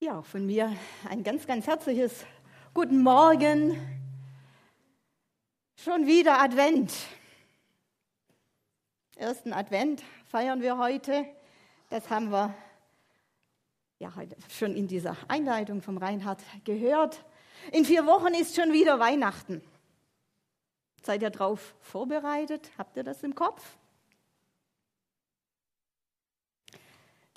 Ja, von mir ein ganz, ganz herzliches Guten Morgen. Schon wieder Advent. Ersten Advent feiern wir heute. Das haben wir ja heute schon in dieser Einleitung vom Reinhard gehört. In vier Wochen ist schon wieder Weihnachten. Seid ihr darauf vorbereitet? Habt ihr das im Kopf?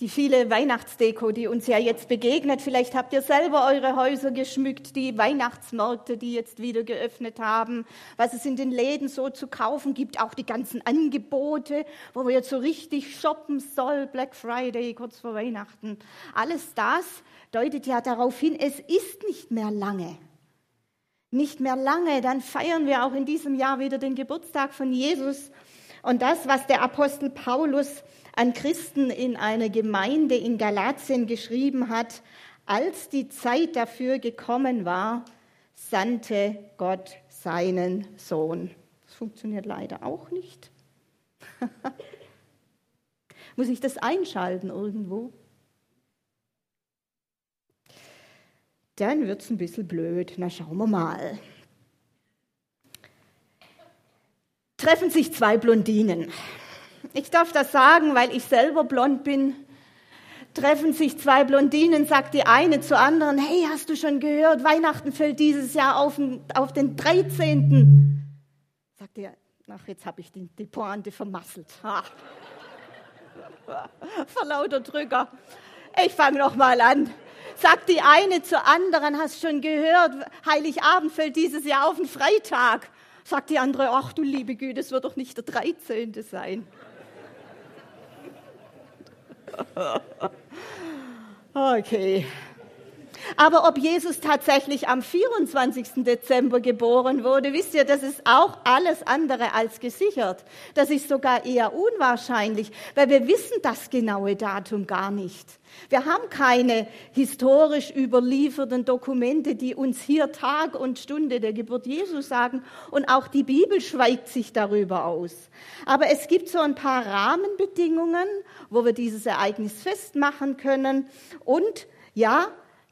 Die viele Weihnachtsdeko, die uns ja jetzt begegnet. Vielleicht habt ihr selber eure Häuser geschmückt, die Weihnachtsmärkte, die jetzt wieder geöffnet haben, was es in den Läden so zu kaufen gibt, auch die ganzen Angebote, wo man jetzt so richtig shoppen soll, Black Friday, kurz vor Weihnachten. Alles das deutet ja darauf hin, es ist nicht mehr lange. Nicht mehr lange, dann feiern wir auch in diesem Jahr wieder den Geburtstag von Jesus. Und das, was der Apostel Paulus an Christen in einer Gemeinde in Galatien geschrieben hat, als die Zeit dafür gekommen war, sandte Gott seinen Sohn. Das funktioniert leider auch nicht. Muss ich das einschalten irgendwo? Dann wird es ein bisschen blöd. Na, schauen wir mal. Treffen sich zwei Blondinen. Ich darf das sagen, weil ich selber blond bin. Treffen sich zwei Blondinen, sagt die eine zur anderen, hey, hast du schon gehört, Weihnachten fällt dieses Jahr auf den, auf den 13. Sagt ihr, ach, jetzt habe ich die, die Pointe vermasselt. Ha. Vor lauter Drücker. Ich fange noch mal an. Sagt die eine zur anderen, hast schon gehört, Heiligabend fällt dieses Jahr auf den Freitag. Sagt die andere, ach du liebe Güte, es wird doch nicht der 13. sein. Okay. Aber ob Jesus tatsächlich am 24. Dezember geboren wurde, wisst ihr, das ist auch alles andere als gesichert. Das ist sogar eher unwahrscheinlich, weil wir wissen das genaue Datum gar nicht. Wir haben keine historisch überlieferten Dokumente, die uns hier Tag und Stunde der Geburt Jesu sagen. Und auch die Bibel schweigt sich darüber aus. Aber es gibt so ein paar Rahmenbedingungen, wo wir dieses Ereignis festmachen können. Und ja,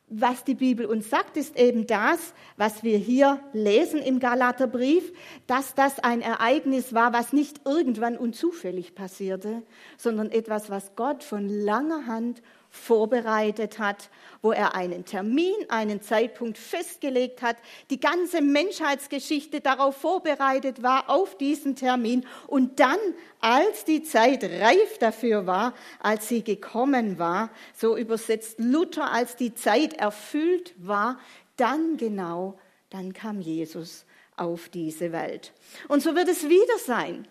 was die Bibel uns sagt, ist eben das, was wir hier lesen im Galaterbrief, dass das ein Ereignis war, was nicht irgendwann und zufällig passierte, sondern etwas, was Gott von langer Hand vorbereitet hat, wo er einen Termin, einen Zeitpunkt festgelegt hat, die ganze Menschheitsgeschichte darauf vorbereitet war, auf diesen Termin. Und dann, als die Zeit reif dafür war, als sie gekommen war, so übersetzt Luther, als die Zeit erfüllt war, dann genau, dann kam Jesus auf diese Welt. Und so wird es wieder sein.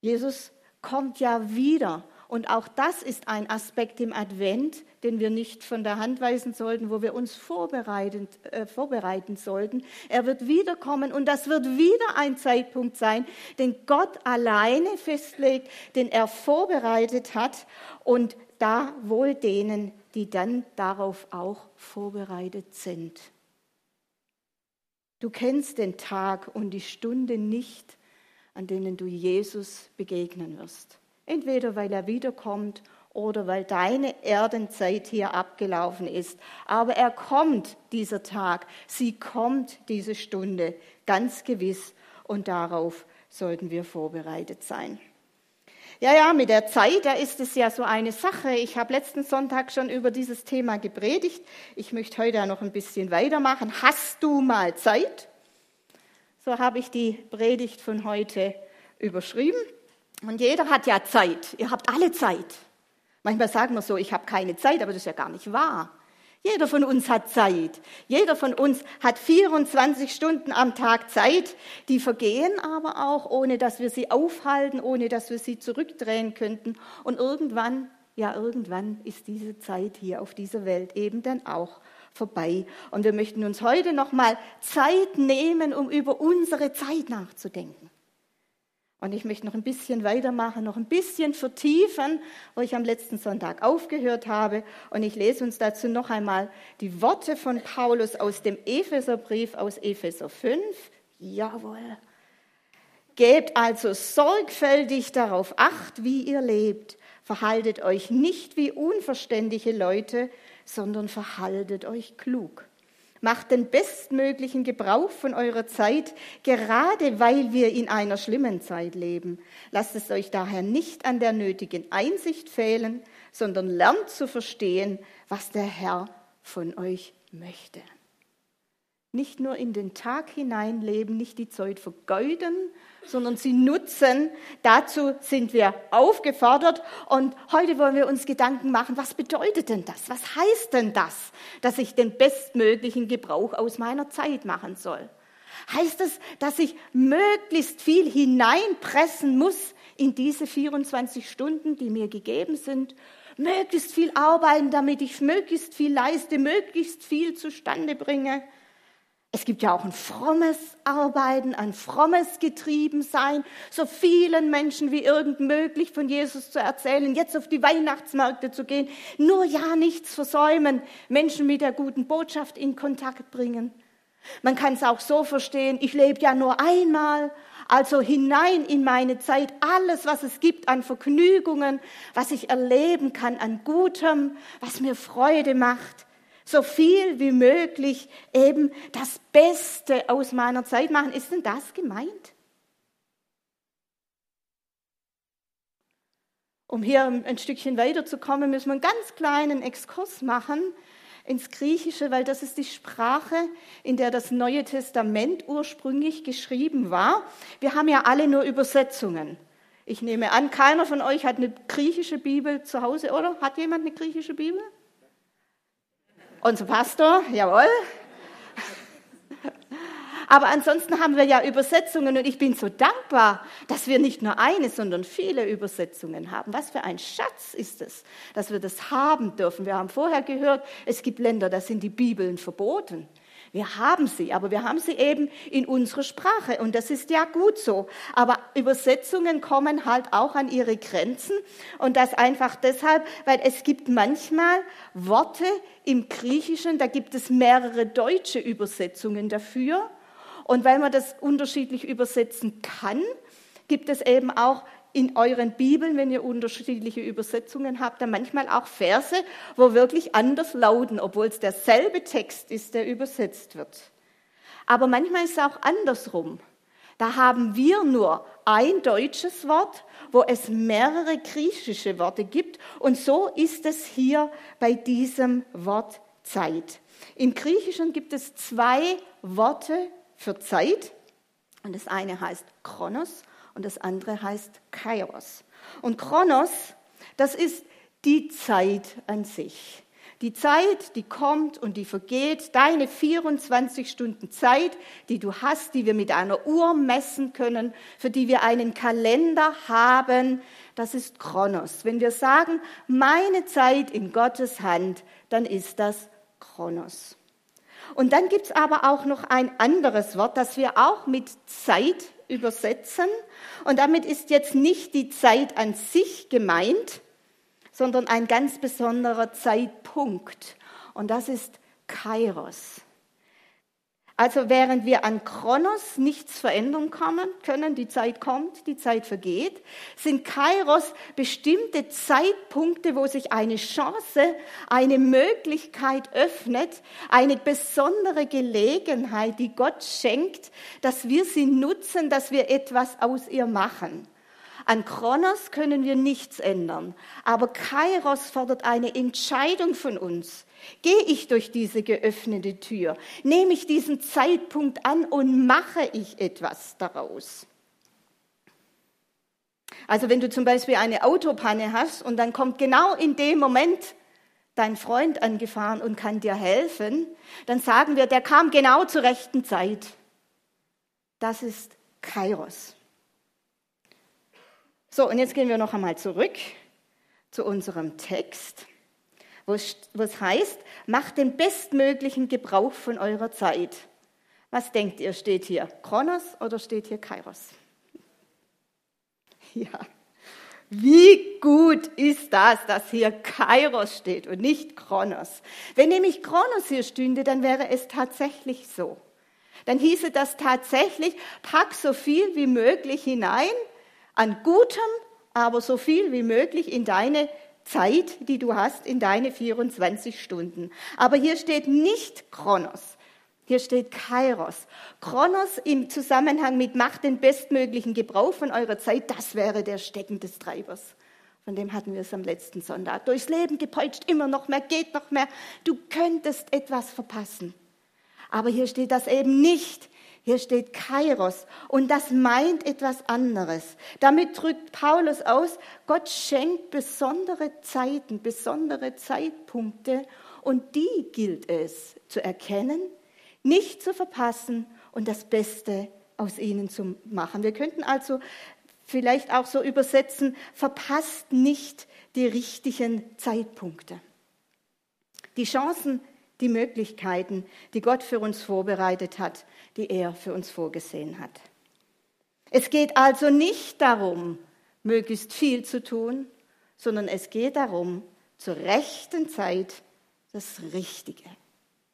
Jesus kommt ja wieder und auch das ist ein Aspekt im Advent, den wir nicht von der Hand weisen sollten, wo wir uns vorbereiten, äh, vorbereiten sollten. Er wird wiederkommen und das wird wieder ein Zeitpunkt sein, den Gott alleine festlegt, den er vorbereitet hat und da wohl denen, die dann darauf auch vorbereitet sind. Du kennst den Tag und die Stunde nicht, an denen du Jesus begegnen wirst. Entweder weil er wiederkommt oder weil deine Erdenzeit hier abgelaufen ist. Aber er kommt, dieser Tag. Sie kommt, diese Stunde, ganz gewiss. Und darauf sollten wir vorbereitet sein. Ja, ja, mit der Zeit, da ist es ja so eine Sache. Ich habe letzten Sonntag schon über dieses Thema gepredigt. Ich möchte heute noch ein bisschen weitermachen. Hast du mal Zeit? So habe ich die Predigt von heute überschrieben. Und jeder hat ja Zeit. Ihr habt alle Zeit. Manchmal sagen wir so, ich habe keine Zeit, aber das ist ja gar nicht wahr. Jeder von uns hat Zeit. Jeder von uns hat 24 Stunden am Tag Zeit. Die vergehen aber auch, ohne dass wir sie aufhalten, ohne dass wir sie zurückdrehen könnten. Und irgendwann, ja, irgendwann ist diese Zeit hier auf dieser Welt eben dann auch vorbei. Und wir möchten uns heute nochmal Zeit nehmen, um über unsere Zeit nachzudenken. Und ich möchte noch ein bisschen weitermachen, noch ein bisschen vertiefen, wo ich am letzten Sonntag aufgehört habe. Und ich lese uns dazu noch einmal die Worte von Paulus aus dem Epheserbrief aus Epheser 5. Jawohl. Gebt also sorgfältig darauf acht, wie ihr lebt, Verhaltet euch nicht wie unverständige Leute, sondern verhaltet euch klug. Macht den bestmöglichen Gebrauch von eurer Zeit, gerade weil wir in einer schlimmen Zeit leben. Lasst es euch daher nicht an der nötigen Einsicht fehlen, sondern lernt zu verstehen, was der Herr von euch möchte. Nicht nur in den Tag hineinleben, nicht die Zeit vergeuden, sondern sie nutzen. Dazu sind wir aufgefordert. Und heute wollen wir uns Gedanken machen, was bedeutet denn das? Was heißt denn das, dass ich den bestmöglichen Gebrauch aus meiner Zeit machen soll? Heißt es, dass ich möglichst viel hineinpressen muss in diese 24 Stunden, die mir gegeben sind? Möglichst viel arbeiten, damit ich möglichst viel leiste, möglichst viel zustande bringe? Es gibt ja auch ein frommes Arbeiten, ein frommes Getriebensein, so vielen Menschen wie irgend möglich von Jesus zu erzählen, jetzt auf die Weihnachtsmärkte zu gehen, nur ja nichts versäumen, Menschen mit der guten Botschaft in Kontakt bringen. Man kann es auch so verstehen, ich lebe ja nur einmal, also hinein in meine Zeit, alles, was es gibt an Vergnügungen, was ich erleben kann an Gutem, was mir Freude macht so viel wie möglich eben das Beste aus meiner Zeit machen. Ist denn das gemeint? Um hier ein Stückchen weiterzukommen, müssen wir einen ganz kleinen Exkurs machen ins Griechische, weil das ist die Sprache, in der das Neue Testament ursprünglich geschrieben war. Wir haben ja alle nur Übersetzungen. Ich nehme an, keiner von euch hat eine griechische Bibel zu Hause, oder? Hat jemand eine griechische Bibel? Unser Pastor, jawohl. Aber ansonsten haben wir ja Übersetzungen und ich bin so dankbar, dass wir nicht nur eine, sondern viele Übersetzungen haben. Was für ein Schatz ist es, dass wir das haben dürfen. Wir haben vorher gehört, es gibt Länder, da sind die Bibeln verboten. Wir haben sie, aber wir haben sie eben in unserer Sprache und das ist ja gut so. Aber Übersetzungen kommen halt auch an ihre Grenzen und das einfach deshalb, weil es gibt manchmal Worte im Griechischen, da gibt es mehrere deutsche Übersetzungen dafür und weil man das unterschiedlich übersetzen kann, gibt es eben auch in euren Bibeln, wenn ihr unterschiedliche Übersetzungen habt, dann manchmal auch Verse, wo wirklich anders lauten, obwohl es derselbe Text ist, der übersetzt wird. Aber manchmal ist es auch andersrum. Da haben wir nur ein deutsches Wort, wo es mehrere griechische Worte gibt. Und so ist es hier bei diesem Wort Zeit. Im Griechischen gibt es zwei Worte für Zeit. Und das eine heißt Chronos und das andere heißt Kairos. Und Chronos, das ist die Zeit an sich. Die Zeit, die kommt und die vergeht, deine 24 Stunden Zeit, die du hast, die wir mit einer Uhr messen können, für die wir einen Kalender haben, das ist Chronos. Wenn wir sagen, meine Zeit in Gottes Hand, dann ist das Chronos. Und dann gibt es aber auch noch ein anderes Wort, das wir auch mit Zeit übersetzen. Und damit ist jetzt nicht die Zeit an sich gemeint, sondern ein ganz besonderer Zeitpunkt. Und das ist Kairos. Also während wir an Kronos nichts verändern können, die Zeit kommt, die Zeit vergeht, sind Kairos bestimmte Zeitpunkte, wo sich eine Chance, eine Möglichkeit öffnet, eine besondere Gelegenheit, die Gott schenkt, dass wir sie nutzen, dass wir etwas aus ihr machen. An Kronos können wir nichts ändern, aber Kairos fordert eine Entscheidung von uns. Gehe ich durch diese geöffnete Tür? Nehme ich diesen Zeitpunkt an und mache ich etwas daraus? Also wenn du zum Beispiel eine Autopanne hast und dann kommt genau in dem Moment dein Freund angefahren und kann dir helfen, dann sagen wir, der kam genau zur rechten Zeit. Das ist Kairos. So, und jetzt gehen wir noch einmal zurück zu unserem Text wo es heißt, macht den bestmöglichen Gebrauch von eurer Zeit. Was denkt ihr, steht hier Kronos oder steht hier Kairos? Ja, wie gut ist das, dass hier Kairos steht und nicht Kronos? Wenn nämlich Kronos hier stünde, dann wäre es tatsächlich so. Dann hieße das tatsächlich, pack so viel wie möglich hinein an Gutem aber so viel wie möglich in deine Zeit, die du hast, in deine 24 Stunden. Aber hier steht nicht Kronos. Hier steht Kairos. Kronos im Zusammenhang mit macht den bestmöglichen Gebrauch von eurer Zeit, das wäre der Stecken des Treibers. Von dem hatten wir es am letzten Sonntag. Durchs Leben gepeitscht, immer noch mehr, geht noch mehr. Du könntest etwas verpassen. Aber hier steht das eben nicht. Hier steht Kairos und das meint etwas anderes. Damit drückt Paulus aus, Gott schenkt besondere Zeiten, besondere Zeitpunkte und die gilt es zu erkennen, nicht zu verpassen und das Beste aus ihnen zu machen. Wir könnten also vielleicht auch so übersetzen, verpasst nicht die richtigen Zeitpunkte. Die Chancen, die Möglichkeiten, die Gott für uns vorbereitet hat, die er für uns vorgesehen hat. Es geht also nicht darum, möglichst viel zu tun, sondern es geht darum, zur rechten Zeit das Richtige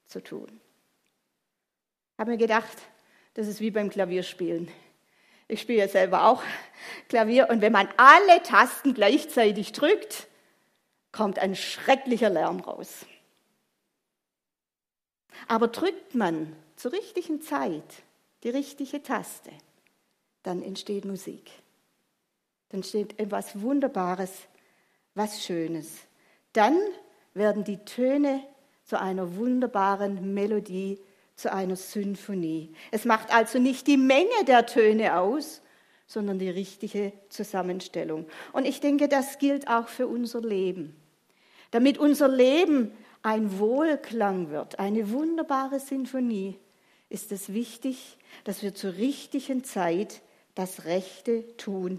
zu tun habe mir gedacht, das ist wie beim Klavierspielen. Ich spiele ja selber auch Klavier und wenn man alle Tasten gleichzeitig drückt, kommt ein schrecklicher Lärm raus. Aber drückt man zur richtigen Zeit die richtige Taste, dann entsteht Musik. Dann steht etwas Wunderbares, was Schönes. Dann werden die Töne zu einer wunderbaren Melodie zu einer Symphonie. Es macht also nicht die Menge der Töne aus, sondern die richtige Zusammenstellung. Und ich denke, das gilt auch für unser Leben. Damit unser Leben ein Wohlklang wird, eine wunderbare Sinfonie, ist es wichtig, dass wir zur richtigen Zeit das Rechte tun.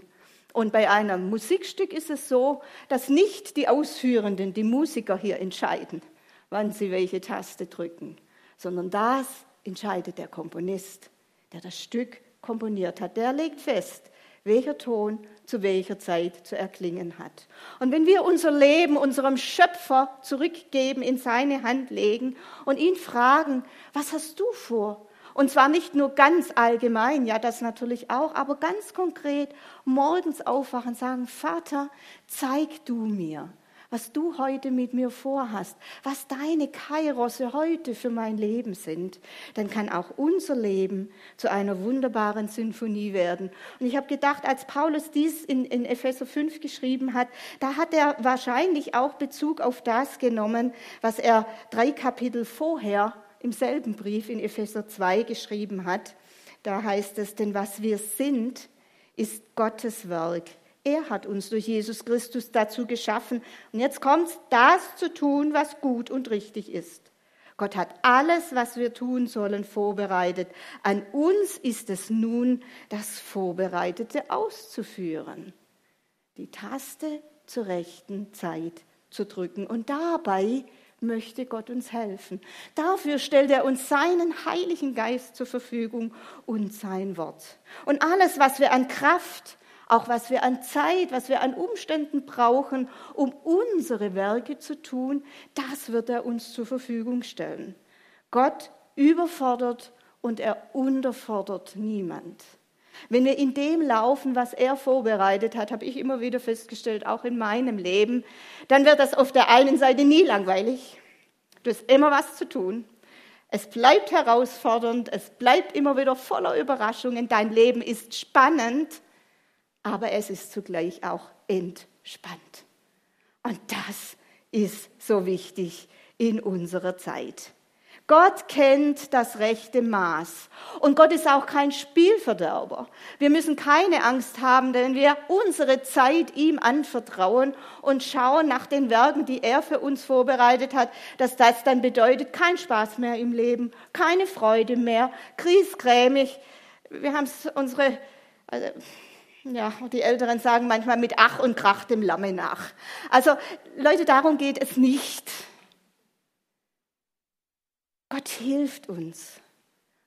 Und bei einem Musikstück ist es so, dass nicht die Ausführenden, die Musiker hier entscheiden, wann sie welche Taste drücken, sondern das entscheidet der Komponist, der das Stück komponiert hat. Der legt fest, welcher Ton zu welcher Zeit zu erklingen hat. Und wenn wir unser Leben unserem Schöpfer zurückgeben, in seine Hand legen und ihn fragen, was hast du vor? Und zwar nicht nur ganz allgemein, ja, das natürlich auch, aber ganz konkret morgens aufwachen, sagen, Vater, zeig du mir, was du heute mit mir vorhast, was deine Kairosse heute für mein Leben sind, dann kann auch unser Leben zu einer wunderbaren Sinfonie werden. Und ich habe gedacht, als Paulus dies in, in Epheser 5 geschrieben hat, da hat er wahrscheinlich auch Bezug auf das genommen, was er drei Kapitel vorher im selben Brief in Epheser 2 geschrieben hat. Da heißt es, denn was wir sind, ist Gottes Werk er hat uns durch Jesus Christus dazu geschaffen. Und jetzt kommt das zu tun, was gut und richtig ist. Gott hat alles, was wir tun sollen, vorbereitet. An uns ist es nun, das Vorbereitete auszuführen. Die Taste zur rechten Zeit zu drücken. Und dabei möchte Gott uns helfen. Dafür stellt er uns seinen Heiligen Geist zur Verfügung und sein Wort. Und alles, was wir an Kraft, auch was wir an Zeit, was wir an Umständen brauchen, um unsere Werke zu tun, das wird er uns zur Verfügung stellen. Gott überfordert und er unterfordert niemand. Wenn wir in dem laufen, was er vorbereitet hat, habe ich immer wieder festgestellt, auch in meinem Leben, dann wird das auf der einen Seite nie langweilig. Du hast immer was zu tun. Es bleibt herausfordernd, es bleibt immer wieder voller Überraschungen. Dein Leben ist spannend aber es ist zugleich auch entspannt. Und das ist so wichtig in unserer Zeit. Gott kennt das rechte Maß. Und Gott ist auch kein Spielverderber. Wir müssen keine Angst haben, wenn wir unsere Zeit ihm anvertrauen und schauen nach den Werken, die er für uns vorbereitet hat, dass das dann bedeutet, kein Spaß mehr im Leben, keine Freude mehr, kriesgrämig. Wir haben unsere, also ja, die Älteren sagen manchmal mit Ach und Krach dem Lamme nach. Also Leute, darum geht es nicht. Gott hilft uns.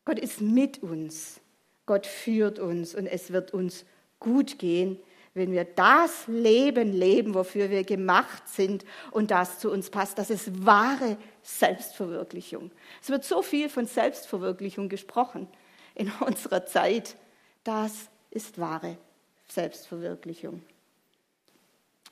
Gott ist mit uns. Gott führt uns und es wird uns gut gehen, wenn wir das Leben leben, wofür wir gemacht sind und das zu uns passt. Das ist wahre Selbstverwirklichung. Es wird so viel von Selbstverwirklichung gesprochen in unserer Zeit. Das ist wahre Selbstverwirklichung.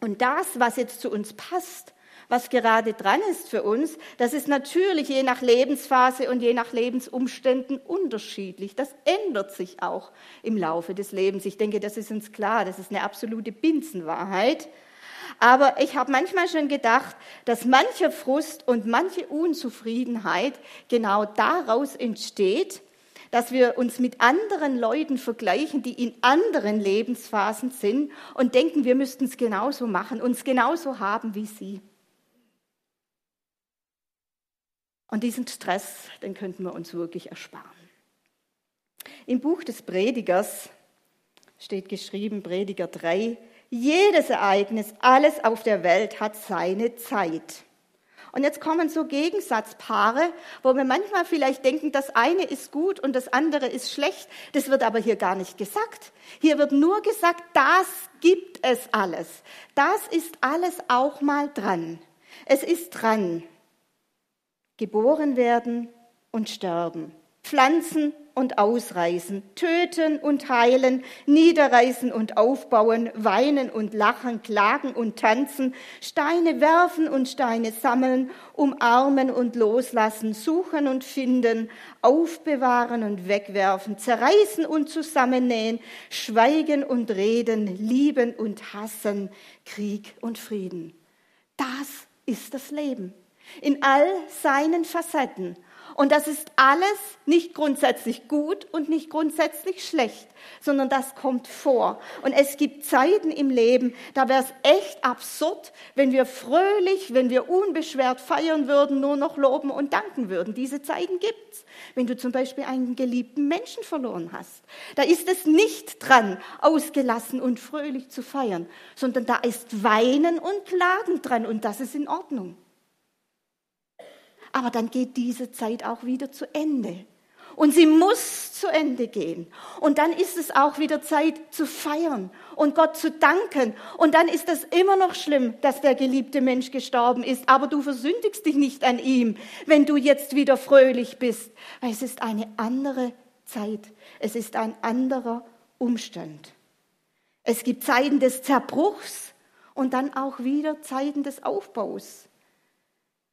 Und das, was jetzt zu uns passt, was gerade dran ist für uns, das ist natürlich je nach Lebensphase und je nach Lebensumständen unterschiedlich. Das ändert sich auch im Laufe des Lebens. Ich denke, das ist uns klar, das ist eine absolute Binsenwahrheit. Aber ich habe manchmal schon gedacht, dass mancher Frust und manche Unzufriedenheit genau daraus entsteht, dass wir uns mit anderen Leuten vergleichen, die in anderen Lebensphasen sind und denken, wir müssten es genauso machen, uns genauso haben wie sie. Und diesen Stress, den könnten wir uns wirklich ersparen. Im Buch des Predigers steht geschrieben, Prediger 3, jedes Ereignis, alles auf der Welt hat seine Zeit. Und jetzt kommen so Gegensatzpaare, wo wir manchmal vielleicht denken, das eine ist gut und das andere ist schlecht. Das wird aber hier gar nicht gesagt. Hier wird nur gesagt, das gibt es alles. Das ist alles auch mal dran. Es ist dran geboren werden und sterben, pflanzen und ausreißen, töten und heilen, niederreißen und aufbauen, weinen und lachen, klagen und tanzen, Steine werfen und Steine sammeln, umarmen und loslassen, suchen und finden, aufbewahren und wegwerfen, zerreißen und zusammennähen, schweigen und reden, lieben und hassen, Krieg und Frieden. Das ist das Leben in all seinen Facetten. Und das ist alles nicht grundsätzlich gut und nicht grundsätzlich schlecht, sondern das kommt vor. Und es gibt Zeiten im Leben, da wäre es echt absurd, wenn wir fröhlich, wenn wir unbeschwert feiern würden, nur noch loben und danken würden. Diese Zeiten gibt's. Wenn du zum Beispiel einen geliebten Menschen verloren hast, da ist es nicht dran, ausgelassen und fröhlich zu feiern, sondern da ist Weinen und Klagen dran und das ist in Ordnung aber dann geht diese Zeit auch wieder zu Ende. Und sie muss zu Ende gehen. Und dann ist es auch wieder Zeit zu feiern und Gott zu danken. Und dann ist es immer noch schlimm, dass der geliebte Mensch gestorben ist. Aber du versündigst dich nicht an ihm, wenn du jetzt wieder fröhlich bist. Weil es ist eine andere Zeit. Es ist ein anderer Umstand. Es gibt Zeiten des Zerbruchs und dann auch wieder Zeiten des Aufbaus.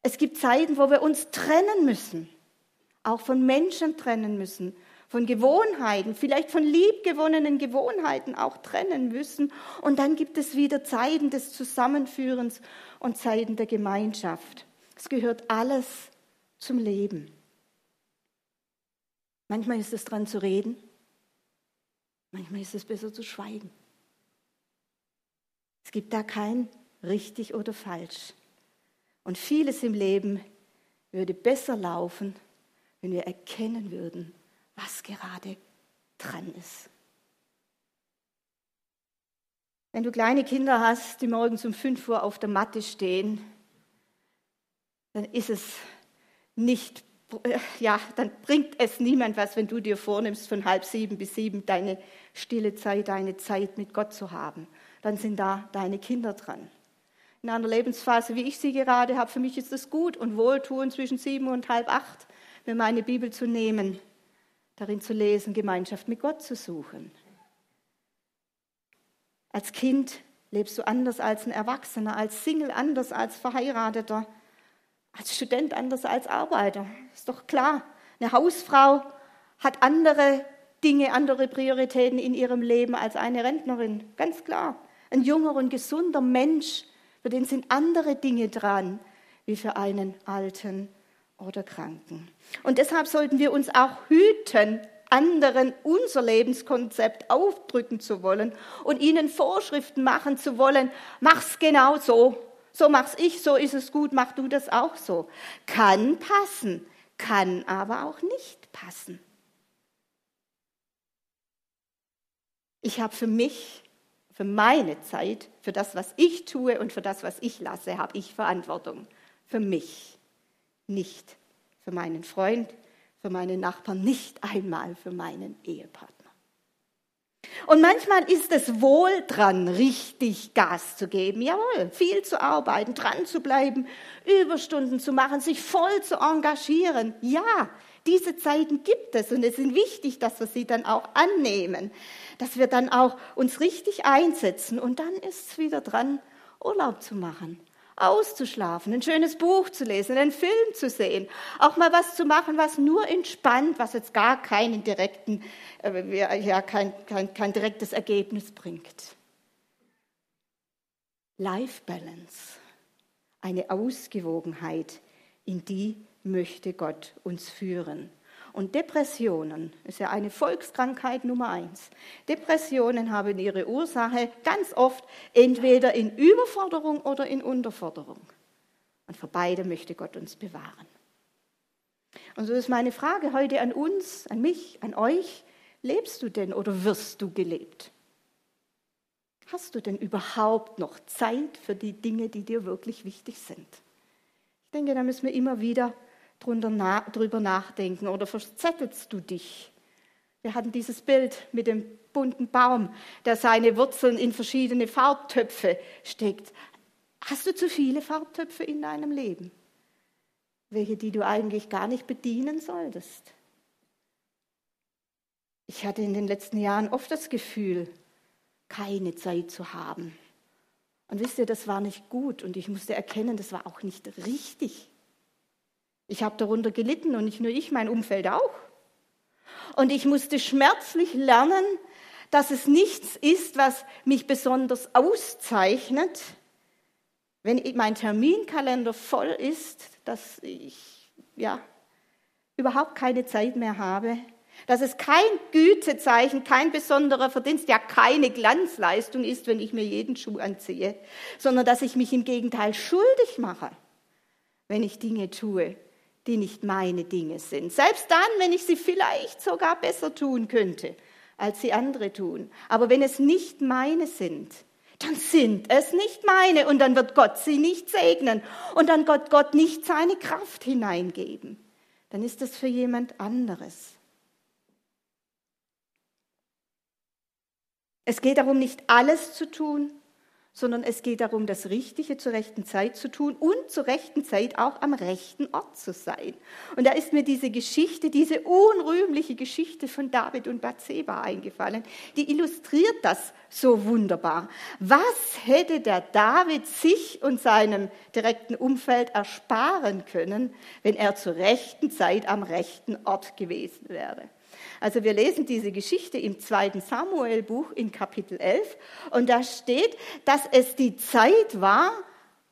Es gibt Zeiten, wo wir uns trennen müssen, auch von Menschen trennen müssen, von Gewohnheiten, vielleicht von liebgewonnenen Gewohnheiten auch trennen müssen. Und dann gibt es wieder Zeiten des Zusammenführens und Zeiten der Gemeinschaft. Es gehört alles zum Leben. Manchmal ist es dran zu reden, manchmal ist es besser zu schweigen. Es gibt da kein richtig oder falsch. Und vieles im Leben würde besser laufen, wenn wir erkennen würden, was gerade dran ist. Wenn du kleine Kinder hast, die morgens um 5 Uhr auf der Matte stehen, dann ist es nicht, ja, dann bringt es niemand was, wenn du dir vornimmst, von halb sieben bis sieben deine stille Zeit, deine Zeit mit Gott zu haben. Dann sind da deine Kinder dran in einer Lebensphase, wie ich sie gerade habe, für mich ist es gut und wohltuend zwischen sieben und halb acht, mir meine Bibel zu nehmen, darin zu lesen, Gemeinschaft mit Gott zu suchen. Als Kind lebst du anders als ein Erwachsener, als Single anders als Verheirateter, als Student anders als Arbeiter. Ist doch klar. Eine Hausfrau hat andere Dinge, andere Prioritäten in ihrem Leben als eine Rentnerin. Ganz klar. Ein junger und gesunder Mensch für den sind andere Dinge dran, wie für einen Alten oder Kranken. Und deshalb sollten wir uns auch hüten, anderen unser Lebenskonzept aufdrücken zu wollen und ihnen Vorschriften machen zu wollen, mach's genau so. So mach's ich, so ist es gut, mach du das auch so. Kann passen, kann aber auch nicht passen. Ich habe für mich für meine Zeit, für das, was ich tue und für das, was ich lasse, habe ich Verantwortung. Für mich, nicht für meinen Freund, für meinen Nachbarn, nicht einmal für meinen Ehepartner. Und manchmal ist es wohl dran, richtig Gas zu geben. Jawohl, viel zu arbeiten, dran zu bleiben, Überstunden zu machen, sich voll zu engagieren. Ja, diese Zeiten gibt es und es ist wichtig, dass wir sie dann auch annehmen dass wir dann auch uns richtig einsetzen und dann ist es wieder dran, Urlaub zu machen, auszuschlafen, ein schönes Buch zu lesen, einen Film zu sehen, auch mal was zu machen, was nur entspannt, was jetzt gar keinen direkten, äh, ja, kein, kein, kein direktes Ergebnis bringt. Life Balance, eine Ausgewogenheit, in die möchte Gott uns führen. Und Depressionen ist ja eine Volkskrankheit Nummer eins. Depressionen haben ihre Ursache ganz oft entweder in Überforderung oder in Unterforderung. Und vor beide möchte Gott uns bewahren. Und so ist meine Frage heute an uns, an mich, an euch. Lebst du denn oder wirst du gelebt? Hast du denn überhaupt noch Zeit für die Dinge, die dir wirklich wichtig sind? Ich denke, da müssen wir immer wieder drüber nachdenken oder verzettelst du dich? Wir hatten dieses Bild mit dem bunten Baum, der seine Wurzeln in verschiedene Farbtöpfe steckt. Hast du zu viele Farbtöpfe in deinem Leben? Welche, die du eigentlich gar nicht bedienen solltest? Ich hatte in den letzten Jahren oft das Gefühl, keine Zeit zu haben. Und wisst ihr, das war nicht gut und ich musste erkennen, das war auch nicht richtig. Ich habe darunter gelitten und nicht nur ich, mein Umfeld auch. Und ich musste schmerzlich lernen, dass es nichts ist, was mich besonders auszeichnet, wenn mein Terminkalender voll ist, dass ich ja überhaupt keine Zeit mehr habe, dass es kein Gütezeichen, kein besonderer Verdienst, ja keine Glanzleistung ist, wenn ich mir jeden Schuh anziehe, sondern dass ich mich im Gegenteil schuldig mache, wenn ich Dinge tue, die nicht meine Dinge sind. Selbst dann, wenn ich sie vielleicht sogar besser tun könnte, als sie andere tun. Aber wenn es nicht meine sind, dann sind es nicht meine und dann wird Gott sie nicht segnen und dann wird Gott nicht seine Kraft hineingeben. Dann ist es für jemand anderes. Es geht darum, nicht alles zu tun, sondern es geht darum, das Richtige zur rechten Zeit zu tun und zur rechten Zeit auch am rechten Ort zu sein. Und da ist mir diese Geschichte, diese unrühmliche Geschichte von David und Bathseba eingefallen. Die illustriert das so wunderbar. Was hätte der David sich und seinem direkten Umfeld ersparen können, wenn er zur rechten Zeit am rechten Ort gewesen wäre? Also wir lesen diese Geschichte im zweiten Samuelbuch in Kapitel 11 und da steht, dass es die Zeit war,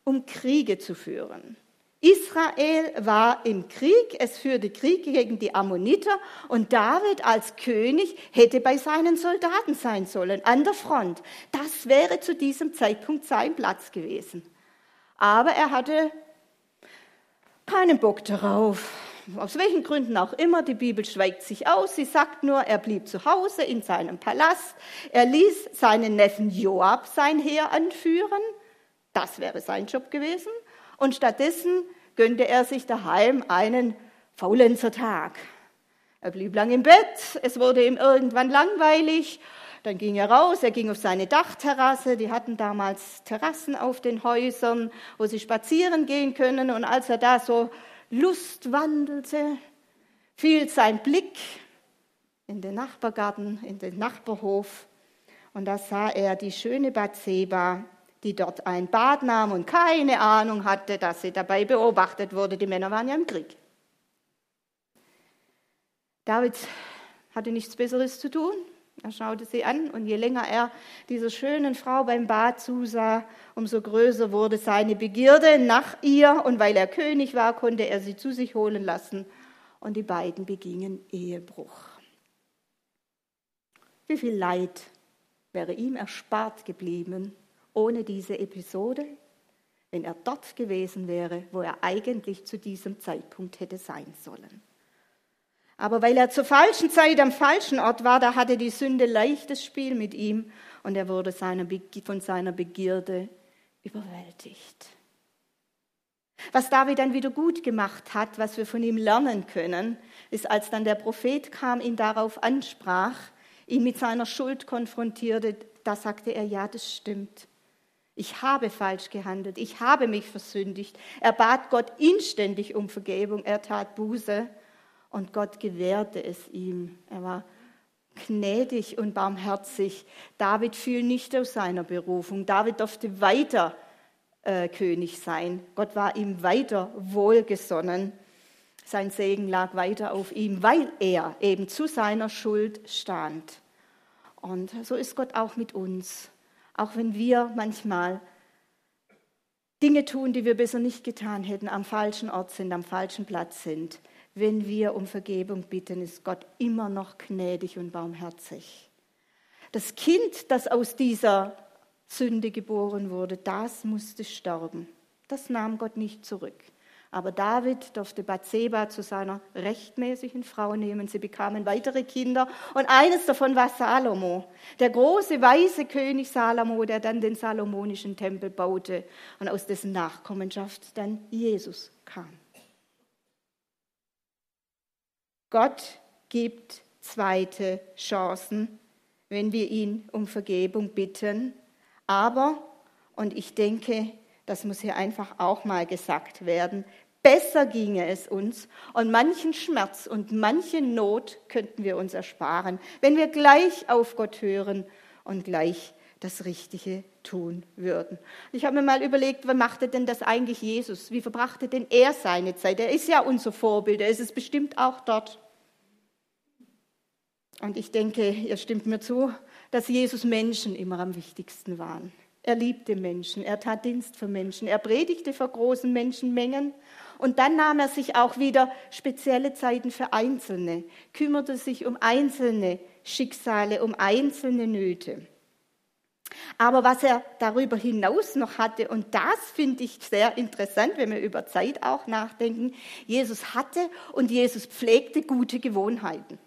um Kriege zu führen. Israel war im Krieg, es führte Krieg gegen die Ammoniter und David als König hätte bei seinen Soldaten sein sollen, an der Front. Das wäre zu diesem Zeitpunkt sein Platz gewesen. Aber er hatte keinen Bock darauf aus welchen Gründen auch immer, die Bibel schweigt sich aus. Sie sagt nur, er blieb zu Hause in seinem Palast. Er ließ seinen Neffen Joab sein Heer anführen. Das wäre sein Job gewesen. Und stattdessen gönnte er sich daheim einen Faulenzertag. Er blieb lang im Bett. Es wurde ihm irgendwann langweilig. Dann ging er raus, er ging auf seine Dachterrasse. Die hatten damals Terrassen auf den Häusern, wo sie spazieren gehen können. Und als er da so Lust wandelte, fiel sein Blick in den Nachbargarten, in den Nachbarhof, und da sah er die schöne Bathseba, die dort ein Bad nahm und keine Ahnung hatte, dass sie dabei beobachtet wurde. Die Männer waren ja im Krieg. David hatte nichts Besseres zu tun. Er schaute sie an und je länger er dieser schönen Frau beim Bad zusah, umso größer wurde seine Begierde nach ihr und weil er König war, konnte er sie zu sich holen lassen und die beiden begingen Ehebruch. Wie viel Leid wäre ihm erspart geblieben ohne diese Episode, wenn er dort gewesen wäre, wo er eigentlich zu diesem Zeitpunkt hätte sein sollen. Aber weil er zur falschen Zeit am falschen Ort war, da hatte die Sünde leichtes Spiel mit ihm und er wurde von seiner Begierde überwältigt. Was David dann wieder gut gemacht hat, was wir von ihm lernen können, ist, als dann der Prophet kam, ihn darauf ansprach, ihn mit seiner Schuld konfrontierte, da sagte er, ja, das stimmt. Ich habe falsch gehandelt, ich habe mich versündigt. Er bat Gott inständig um Vergebung, er tat Buße und Gott gewährte es ihm. Er war gnädig und barmherzig. David fiel nicht aus seiner Berufung. David durfte weiter äh, König sein. Gott war ihm weiter wohlgesonnen. Sein Segen lag weiter auf ihm, weil er eben zu seiner Schuld stand. Und so ist Gott auch mit uns. Auch wenn wir manchmal Dinge tun, die wir besser nicht getan hätten, am falschen Ort sind, am falschen Platz sind. Wenn wir um Vergebung bitten, ist Gott immer noch gnädig und barmherzig. Das Kind, das aus dieser Sünde geboren wurde, das musste sterben. Das nahm Gott nicht zurück. Aber David durfte Bathseba zu seiner rechtmäßigen Frau nehmen. Sie bekamen weitere Kinder und eines davon war Salomo, der große weise König Salomo, der dann den salomonischen Tempel baute und aus dessen Nachkommenschaft dann Jesus kam. Gott gibt zweite Chancen, wenn wir ihn um Vergebung bitten. Aber, und ich denke, das muss hier einfach auch mal gesagt werden, Besser ginge es uns und manchen Schmerz und manche Not könnten wir uns ersparen, wenn wir gleich auf Gott hören und gleich das Richtige tun würden. Ich habe mir mal überlegt, wie machte denn das eigentlich Jesus? Wie verbrachte denn er seine Zeit? Er ist ja unser Vorbild, er ist es bestimmt auch dort. Und ich denke, ihr stimmt mir zu, dass Jesus Menschen immer am wichtigsten waren. Er liebte Menschen, er tat Dienst für Menschen, er predigte vor großen Menschenmengen und dann nahm er sich auch wieder spezielle Zeiten für Einzelne, kümmerte sich um einzelne Schicksale, um einzelne Nöte. Aber was er darüber hinaus noch hatte, und das finde ich sehr interessant, wenn wir über Zeit auch nachdenken, Jesus hatte und Jesus pflegte gute Gewohnheiten.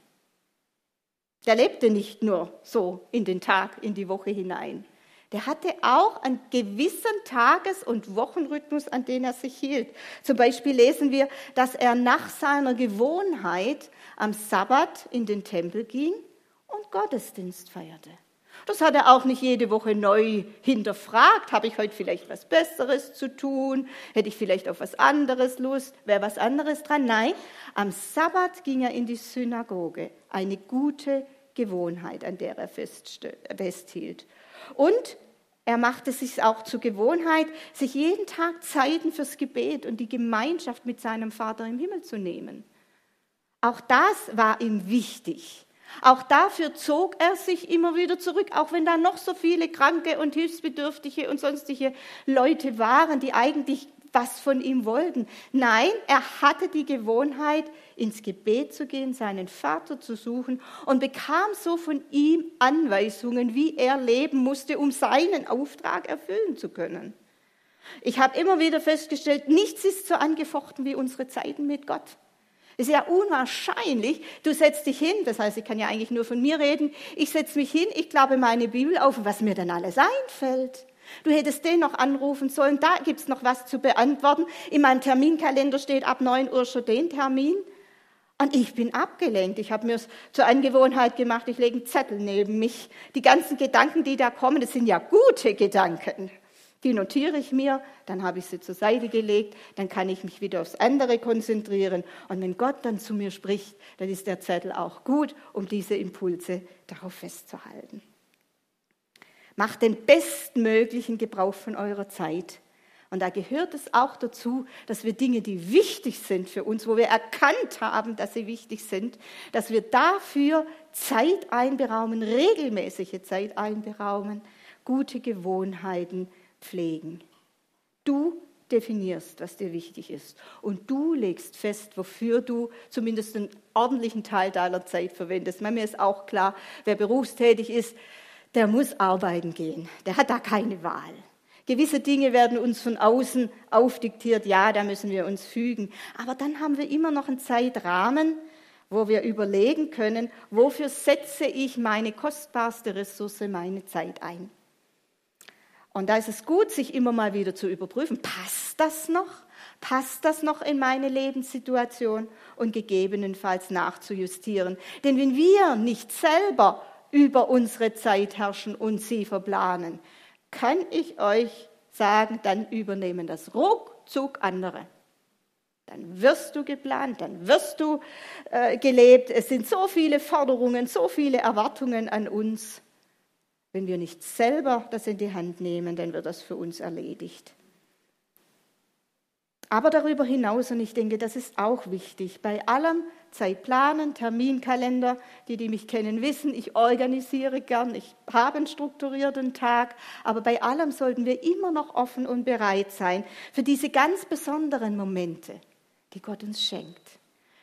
Der lebte nicht nur so in den Tag, in die Woche hinein der hatte auch einen gewissen Tages- und Wochenrhythmus, an den er sich hielt. Zum Beispiel lesen wir, dass er nach seiner Gewohnheit am Sabbat in den Tempel ging und Gottesdienst feierte. Das hat er auch nicht jede Woche neu hinterfragt. Habe ich heute vielleicht was Besseres zu tun? Hätte ich vielleicht auf was anderes Lust? Wäre was anderes dran? Nein, am Sabbat ging er in die Synagoge. Eine gute Gewohnheit, an der er festhielt. Und er machte es sich auch zur Gewohnheit, sich jeden Tag Zeiten fürs Gebet und die Gemeinschaft mit seinem Vater im Himmel zu nehmen. Auch das war ihm wichtig. Auch dafür zog er sich immer wieder zurück, auch wenn da noch so viele kranke und hilfsbedürftige und sonstige Leute waren, die eigentlich was von ihm wollten. Nein, er hatte die Gewohnheit, ins Gebet zu gehen, seinen Vater zu suchen und bekam so von ihm Anweisungen, wie er leben musste, um seinen Auftrag erfüllen zu können. Ich habe immer wieder festgestellt, nichts ist so angefochten wie unsere Zeiten mit Gott. Es ist ja unwahrscheinlich. Du setzt dich hin, das heißt, ich kann ja eigentlich nur von mir reden. Ich setze mich hin, ich glaube meine Bibel auf, was mir dann alles einfällt. Du hättest den noch anrufen sollen, da gibt's noch was zu beantworten. In meinem Terminkalender steht ab 9 Uhr schon den Termin. Und ich bin abgelenkt. Ich habe mir es zur Angewohnheit gemacht, ich lege einen Zettel neben mich. Die ganzen Gedanken, die da kommen, das sind ja gute Gedanken. Die notiere ich mir, dann habe ich sie zur Seite gelegt, dann kann ich mich wieder aufs andere konzentrieren. Und wenn Gott dann zu mir spricht, dann ist der Zettel auch gut, um diese Impulse darauf festzuhalten. Macht den bestmöglichen Gebrauch von eurer Zeit. Und da gehört es auch dazu, dass wir Dinge, die wichtig sind für uns, wo wir erkannt haben, dass sie wichtig sind, dass wir dafür Zeit einberaumen, regelmäßige Zeit einberaumen, gute Gewohnheiten pflegen. Du definierst, was dir wichtig ist. Und du legst fest, wofür du zumindest einen ordentlichen Teil deiner Zeit verwendest. Mir ist auch klar, wer berufstätig ist, der muss arbeiten gehen. Der hat da keine Wahl. Gewisse Dinge werden uns von außen aufdiktiert. Ja, da müssen wir uns fügen. Aber dann haben wir immer noch einen Zeitrahmen, wo wir überlegen können, wofür setze ich meine kostbarste Ressource, meine Zeit ein. Und da ist es gut, sich immer mal wieder zu überprüfen, passt das noch? Passt das noch in meine Lebenssituation? Und gegebenenfalls nachzujustieren. Denn wenn wir nicht selber über unsere Zeit herrschen und sie verplanen, kann ich euch sagen, dann übernehmen das ruckzuck andere. Dann wirst du geplant, dann wirst du äh, gelebt. Es sind so viele Forderungen, so viele Erwartungen an uns. Wenn wir nicht selber das in die Hand nehmen, dann wird das für uns erledigt. Aber darüber hinaus, und ich denke, das ist auch wichtig, bei allem Zeitplanen, Terminkalender, die, die mich kennen, wissen, ich organisiere gern, ich habe einen strukturierten Tag, aber bei allem sollten wir immer noch offen und bereit sein für diese ganz besonderen Momente, die Gott uns schenkt.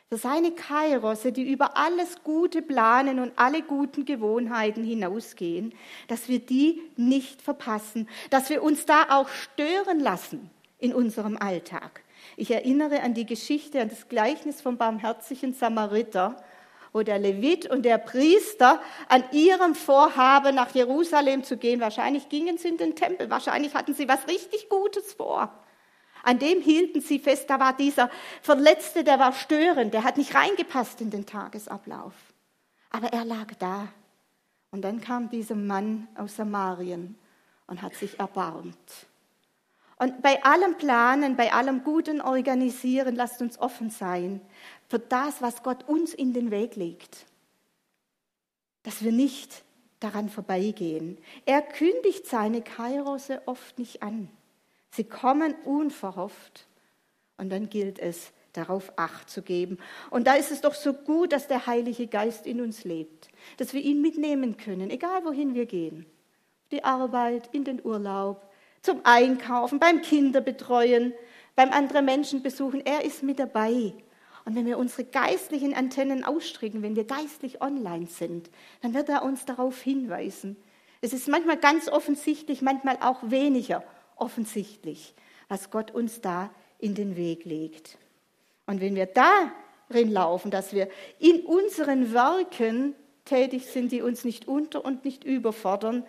Für seine Kairose, die über alles Gute planen und alle guten Gewohnheiten hinausgehen, dass wir die nicht verpassen, dass wir uns da auch stören lassen in unserem Alltag. Ich erinnere an die Geschichte, an das Gleichnis vom barmherzigen Samariter, wo der Levit und der Priester an ihrem Vorhaben nach Jerusalem zu gehen, wahrscheinlich gingen sie in den Tempel, wahrscheinlich hatten sie was richtig Gutes vor. An dem hielten sie fest, da war dieser Verletzte, der war störend, der hat nicht reingepasst in den Tagesablauf. Aber er lag da. Und dann kam dieser Mann aus Samarien und hat sich erbarmt. Und bei allem Planen, bei allem guten Organisieren, lasst uns offen sein für das, was Gott uns in den Weg legt. Dass wir nicht daran vorbeigehen. Er kündigt seine Kairose oft nicht an. Sie kommen unverhofft. Und dann gilt es, darauf Acht zu geben. Und da ist es doch so gut, dass der Heilige Geist in uns lebt, dass wir ihn mitnehmen können, egal wohin wir gehen. Die Arbeit, in den Urlaub, zum Einkaufen, beim Kinderbetreuen, beim anderen Menschen besuchen. Er ist mit dabei. Und wenn wir unsere geistlichen Antennen ausstricken, wenn wir geistlich online sind, dann wird er uns darauf hinweisen. Es ist manchmal ganz offensichtlich, manchmal auch weniger offensichtlich, was Gott uns da in den Weg legt. Und wenn wir darin laufen, dass wir in unseren Werken tätig sind, die uns nicht unter und nicht überfordern,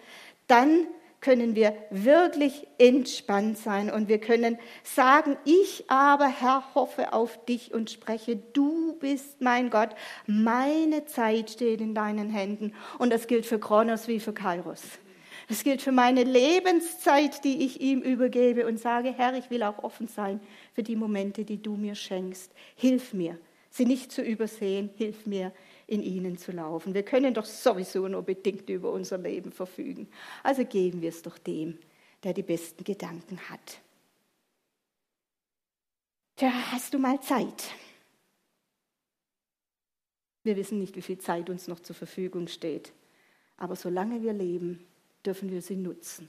dann können wir wirklich entspannt sein und wir können sagen, ich aber, Herr, hoffe auf dich und spreche, du bist mein Gott, meine Zeit steht in deinen Händen. Und das gilt für Kronos wie für Kairos. Das gilt für meine Lebenszeit, die ich ihm übergebe und sage, Herr, ich will auch offen sein für die Momente, die du mir schenkst. Hilf mir, sie nicht zu übersehen, hilf mir, in ihnen zu laufen. Wir können doch sowieso nur bedingt über unser Leben verfügen. Also geben wir es doch dem, der die besten Gedanken hat. Tja, hast du mal Zeit? Wir wissen nicht, wie viel Zeit uns noch zur Verfügung steht. Aber solange wir leben, dürfen wir sie nutzen.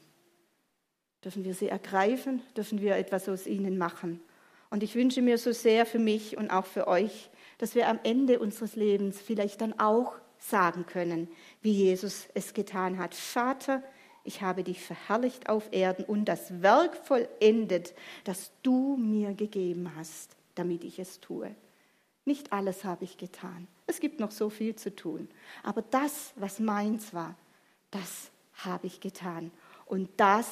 Dürfen wir sie ergreifen, dürfen wir etwas aus ihnen machen. Und ich wünsche mir so sehr für mich und auch für euch, dass wir am Ende unseres Lebens vielleicht dann auch sagen können, wie Jesus es getan hat. Vater, ich habe dich verherrlicht auf Erden und das Werk vollendet, das du mir gegeben hast, damit ich es tue. Nicht alles habe ich getan. Es gibt noch so viel zu tun. Aber das, was meins war, das habe ich getan. Und das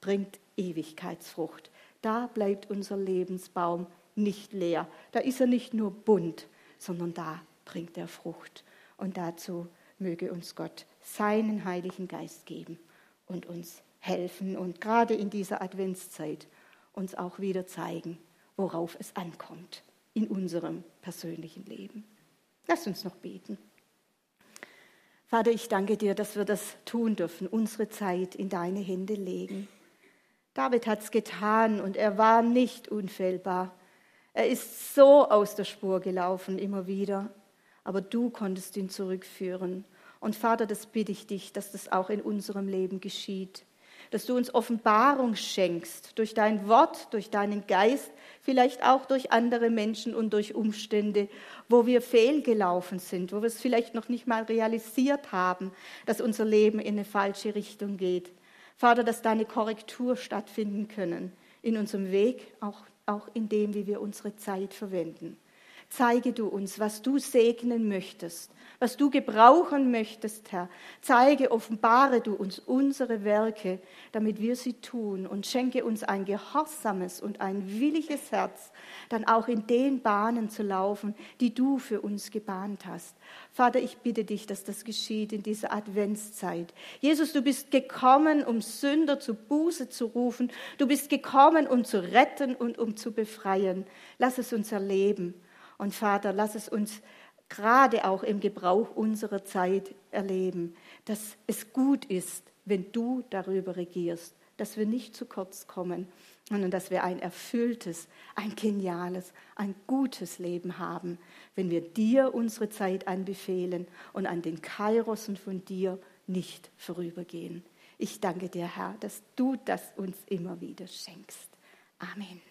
bringt Ewigkeitsfrucht. Da bleibt unser Lebensbaum nicht leer. Da ist er nicht nur bunt, sondern da bringt er Frucht. Und dazu möge uns Gott seinen Heiligen Geist geben und uns helfen und gerade in dieser Adventszeit uns auch wieder zeigen, worauf es ankommt in unserem persönlichen Leben. Lass uns noch beten. Vater, ich danke dir, dass wir das tun dürfen, unsere Zeit in deine Hände legen. David hat es getan und er war nicht unfehlbar. Er ist so aus der Spur gelaufen immer wieder, aber du konntest ihn zurückführen. Und Vater, das bitte ich dich, dass das auch in unserem Leben geschieht. Dass du uns Offenbarung schenkst durch dein Wort, durch deinen Geist, vielleicht auch durch andere Menschen und durch Umstände, wo wir fehlgelaufen sind, wo wir es vielleicht noch nicht mal realisiert haben, dass unser Leben in eine falsche Richtung geht. Vater, dass da eine Korrektur stattfinden können in unserem Weg, auch auch in dem, wie wir unsere Zeit verwenden. Zeige du uns, was du segnen möchtest, was du gebrauchen möchtest, Herr. Zeige, offenbare du uns unsere Werke, damit wir sie tun und schenke uns ein gehorsames und ein williges Herz, dann auch in den Bahnen zu laufen, die du für uns gebahnt hast. Vater, ich bitte dich, dass das geschieht in dieser Adventszeit. Jesus, du bist gekommen, um Sünder zu Buße zu rufen. Du bist gekommen, um zu retten und um zu befreien. Lass es uns erleben. Und Vater, lass es uns gerade auch im Gebrauch unserer Zeit erleben, dass es gut ist, wenn du darüber regierst, dass wir nicht zu kurz kommen, sondern dass wir ein erfülltes, ein geniales, ein gutes Leben haben, wenn wir dir unsere Zeit anbefehlen und an den Kairosen von dir nicht vorübergehen. Ich danke dir, Herr, dass du das uns immer wieder schenkst. Amen.